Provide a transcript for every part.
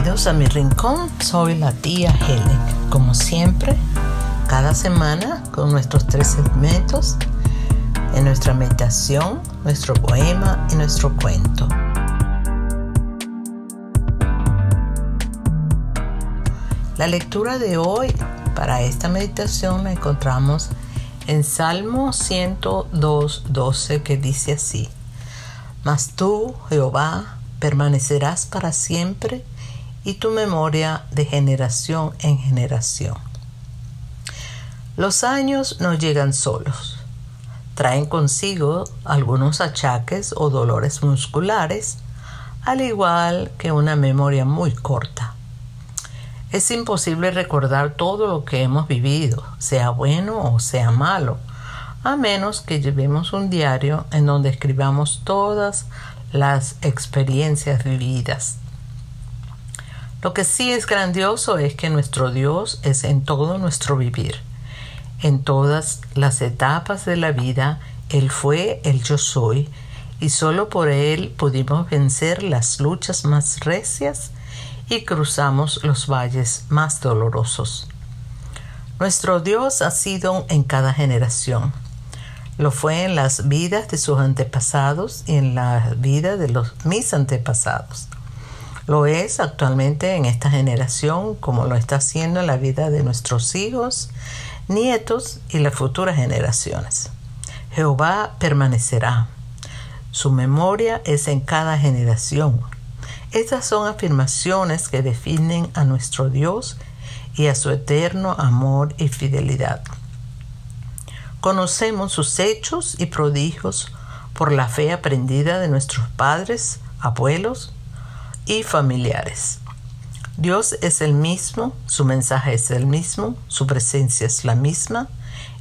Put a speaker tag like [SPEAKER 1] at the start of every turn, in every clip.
[SPEAKER 1] Bienvenidos a mi rincón, soy la tía Helen. Como siempre, cada semana con nuestros tres segmentos en nuestra meditación, nuestro poema y nuestro cuento. La lectura de hoy para esta meditación la encontramos en Salmo 102, 12 que dice así, Mas tú, Jehová, permanecerás para siempre y tu memoria de generación en generación. Los años no llegan solos. Traen consigo algunos achaques o dolores musculares, al igual que una memoria muy corta. Es imposible recordar todo lo que hemos vivido, sea bueno o sea malo, a menos que llevemos un diario en donde escribamos todas las experiencias vividas. Lo que sí es grandioso es que nuestro Dios es en todo nuestro vivir. En todas las etapas de la vida, Él fue el yo soy, y solo por Él pudimos vencer las luchas más recias y cruzamos los valles más dolorosos. Nuestro Dios ha sido en cada generación. Lo fue en las vidas de sus antepasados y en la vida de los, mis antepasados. Lo es actualmente en esta generación como lo está haciendo en la vida de nuestros hijos, nietos y las futuras generaciones. Jehová permanecerá. Su memoria es en cada generación. Estas son afirmaciones que definen a nuestro Dios y a su eterno amor y fidelidad. Conocemos sus hechos y prodigios por la fe aprendida de nuestros padres, abuelos y familiares. Dios es el mismo, su mensaje es el mismo, su presencia es la misma,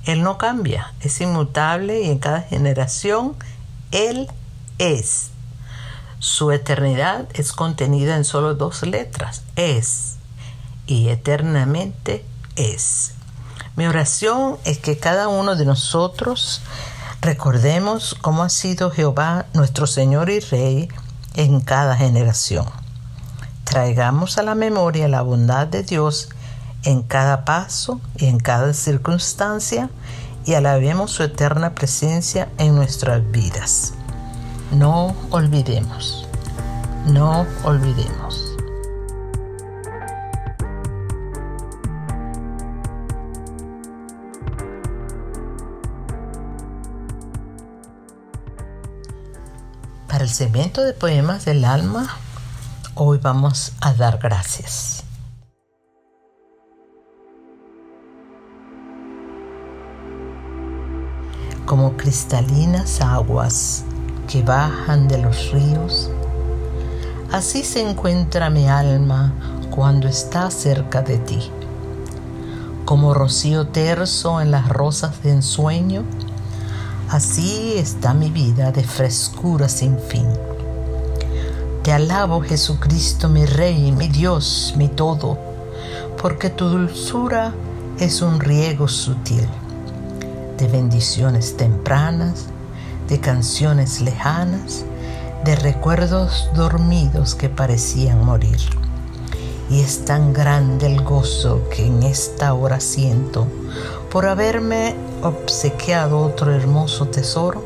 [SPEAKER 1] Él no cambia, es inmutable y en cada generación Él es. Su eternidad es contenida en solo dos letras, es, y eternamente es. Mi oración es que cada uno de nosotros recordemos cómo ha sido Jehová nuestro Señor y Rey en cada generación. Traigamos a la memoria la bondad de Dios en cada paso y en cada circunstancia y alabemos su eterna presencia en nuestras vidas. No olvidemos, no olvidemos. Para el segmento de poemas del alma, hoy vamos a dar gracias. Como cristalinas aguas que bajan de los ríos, así se encuentra mi alma cuando está cerca de ti. Como rocío terso en las rosas de ensueño, Así está mi vida de frescura sin fin. Te alabo Jesucristo, mi Rey, mi Dios, mi todo, porque tu dulzura es un riego sutil de bendiciones tempranas, de canciones lejanas, de recuerdos dormidos que parecían morir. Y es tan grande el gozo que en esta hora siento por haberme obsequiado otro hermoso tesoro,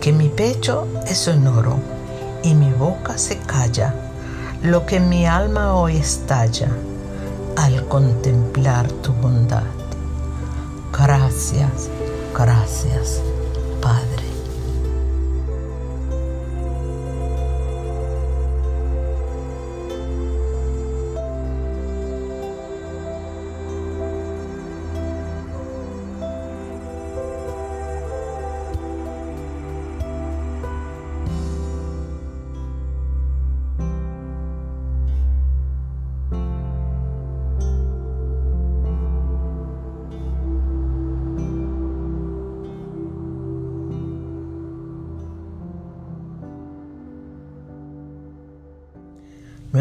[SPEAKER 1] que mi pecho es oro y mi boca se calla, lo que mi alma hoy estalla al contemplar tu bondad. Gracias, gracias, Padre.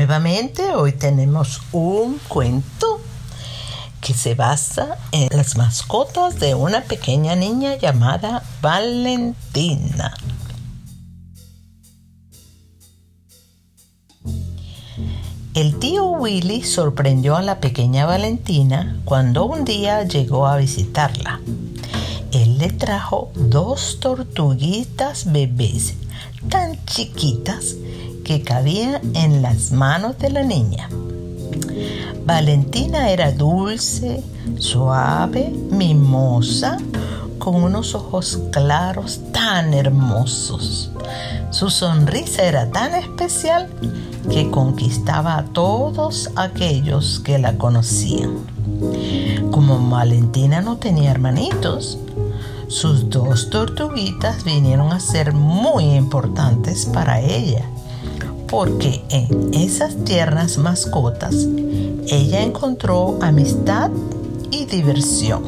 [SPEAKER 1] Nuevamente, hoy tenemos un cuento que se basa en las mascotas de una pequeña niña llamada El tío Willy sorprendió a la pequeña Valentina cuando un día llegó a visitarla. Le trajo dos tortuguitas bebés tan chiquitas que cabían en las manos de la niña. Valentina era dulce, suave, mimosa, con unos ojos claros tan hermosos. Su sonrisa era tan especial que conquistaba a todos aquellos que la conocían. Como Valentina no tenía hermanitos, sus dos tortuguitas vinieron a ser muy importantes para ella, porque en esas tiernas mascotas ella encontró amistad y diversión.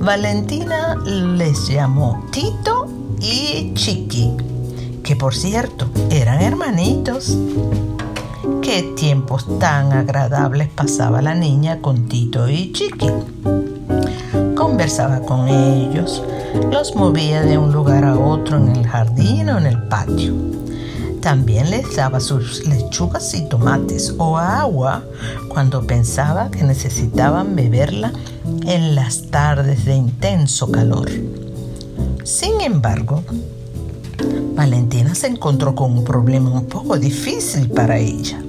[SPEAKER 1] Valentina les llamó Tito y Chiqui que por cierto eran hermanitos. Qué tiempos tan agradables pasaba la niña con Tito y Chiqui. Conversaba con ellos, los movía de un lugar a otro en el jardín o en el patio. También les daba sus lechugas y tomates o agua cuando pensaba que necesitaban beberla en las tardes de intenso calor. Sin embargo, Valentina se encontró con un problema un poco difícil para ella.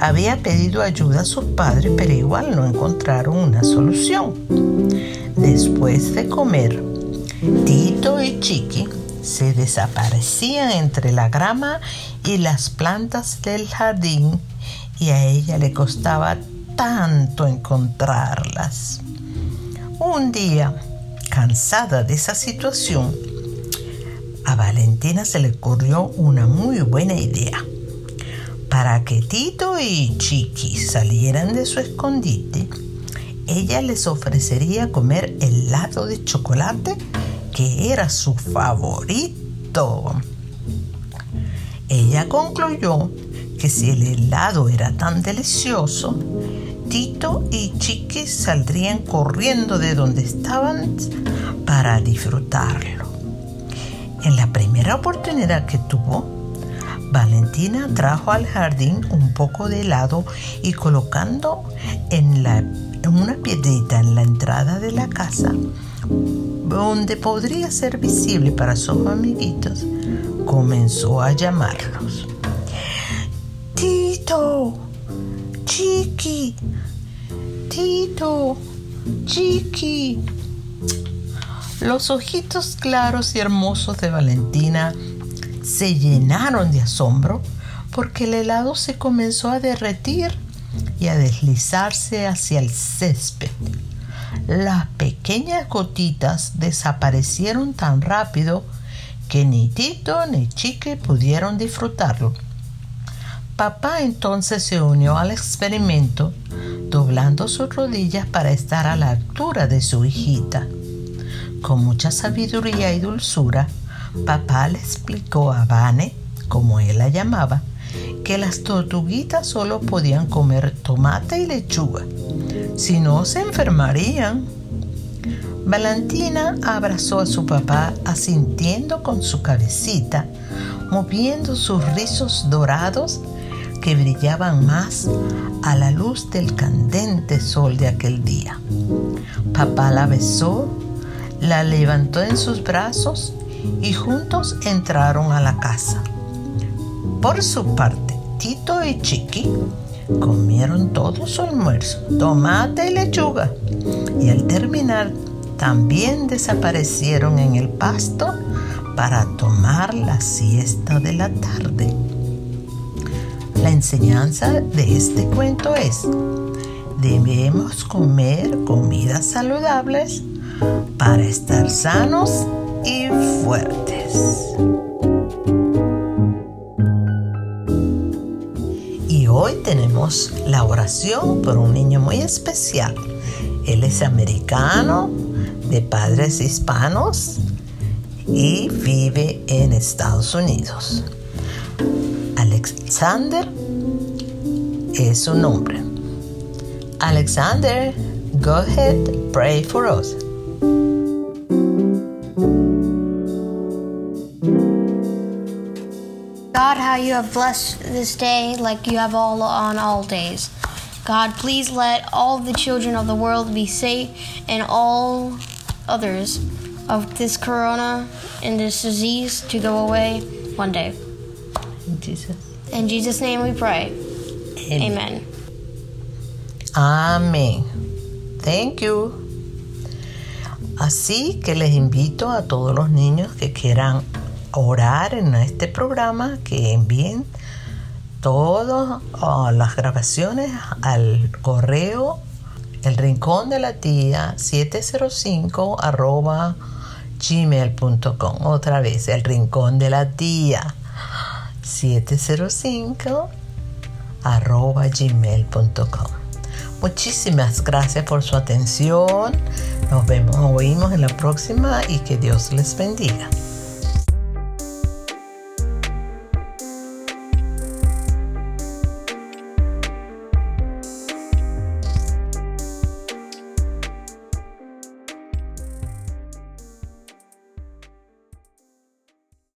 [SPEAKER 1] Había pedido ayuda a sus padres, pero igual no encontraron una solución. Después de comer, Tito y Chiqui se desaparecían entre la grama y las plantas del jardín y a ella le costaba tanto encontrarlas. Un día, cansada de esa situación, a Valentina se le ocurrió una muy buena idea. Para que Tito y Chiqui salieran de su escondite, ella les ofrecería comer helado de chocolate que era su favorito. Ella concluyó que si el helado era tan delicioso, Tito y Chiqui saldrían corriendo de donde estaban para disfrutarlo. En la primera oportunidad que tuvo, Valentina trajo al jardín un poco de helado y colocando en, una piedrita en la entrada de la casa, donde podría ser visible para sus amiguitos, comenzó a llamarlos. Tito, Chiqui, Tito, Chiqui. Los ojitos claros y hermosos de Valentina se llenaron de asombro porque el helado se comenzó a derretir y a deslizarse hacia el césped. Las pequeñas gotitas desaparecieron tan rápido que ni Tito ni Chique pudieron disfrutarlo. Papá entonces se unió al experimento, doblando sus rodillas para estar a la altura de su hijita. Con mucha sabiduría y dulzura, papá le explicó a Vane, como él la llamaba, que las tortuguitas solo podían comer tomate y lechuga, si no se enfermarían. Valentina abrazó a su papá asintiendo con su cabecita, moviendo sus rizos dorados que brillaban más a la luz del candente sol de aquel día. Papá la besó la levantó en sus brazos y juntos entraron a la casa. Por su parte, Tito y Chiqui comieron todo su almuerzo, tomate y lechuga, y al terminar también desaparecieron en el pasto para tomar la siesta de la tarde. La enseñanza de este cuento es, debemos comer comidas saludables para estar sanos y fuertes. La oración por un niño muy especial. Él es americano, de padres hispanos y vive en Estados Unidos. Alexander es su nombre. Alexander, go ahead, pray for us.
[SPEAKER 2] How you have blessed this day like you have all on all days. God, please let all the children of the world be safe and all others of this corona and this disease to go away one day.
[SPEAKER 1] In Jesus.
[SPEAKER 2] In Jesus' name we pray. Amen.
[SPEAKER 1] Amén. Thank you. Así que les invito a todos los niños que quieran orar en este programa que envíen todas ah, las grabaciones al correo el rincón de la tía 705 arroba gmail.com otra vez el rincón de la tía 705 arroba gmail.com muchísimas gracias por su atención. Nos vemos oímos en la próxima y que Dios les bendiga